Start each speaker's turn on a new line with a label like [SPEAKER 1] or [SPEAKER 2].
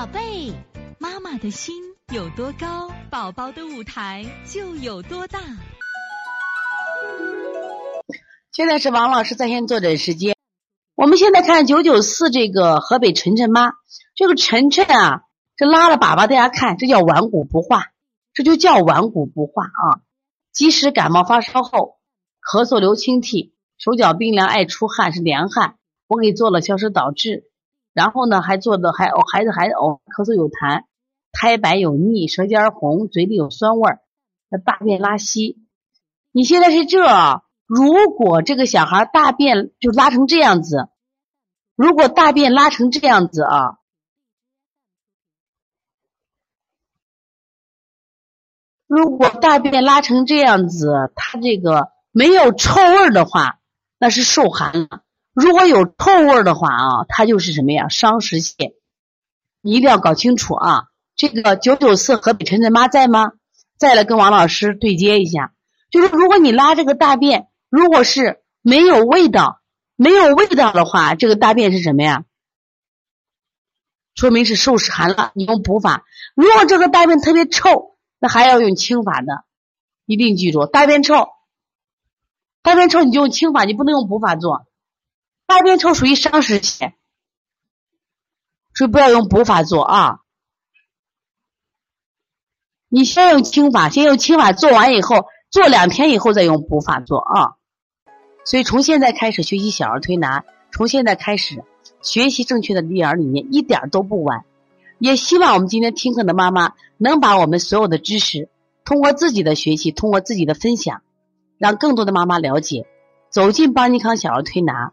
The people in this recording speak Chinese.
[SPEAKER 1] 宝贝，妈妈的心有多高，宝宝的舞台就有多大。
[SPEAKER 2] 现在是王老师在线坐诊时间。我们现在看九九四这个河北晨晨妈，这个晨晨啊，这拉了粑粑，大家看，这叫顽固不化，这就叫顽固不化啊。即使感冒发烧后，咳嗽流清涕，手脚冰凉，爱出汗，是凉汗。我给做了消食导滞，然后呢，还做的还哦，孩子还哦，咳嗽有痰，苔白有腻，舌尖红，嘴里有酸味儿，大便拉稀。你现在是这，如果这个小孩大便就拉成这样子，如果大便拉成这样子啊，如果大便拉成这样子，他这个没有臭味的话，那是受寒了。如果有臭味的话啊，它就是什么呀？伤食泻，你一定要搞清楚啊！这个九九四河北晨晨妈在吗？再来跟王老师对接一下，就是如果你拉这个大便，如果是没有味道，没有味道的话，这个大便是什么呀？说明是受寒了，你用补法。如果这个大便特别臭，那还要用清法的，一定记住，大便臭，大便臭你就用清法，你不能用补法做。大便臭属于伤食泻，所以不要用补法做啊。你先用清法，先用清法做完以后，做两天以后再用补法做啊。所以从现在开始学习小儿推拿，从现在开始学习正确的育儿理念，一点都不晚。也希望我们今天听课的妈妈能把我们所有的知识，通过自己的学习，通过自己的分享，让更多的妈妈了解，走进邦尼康小儿推拿。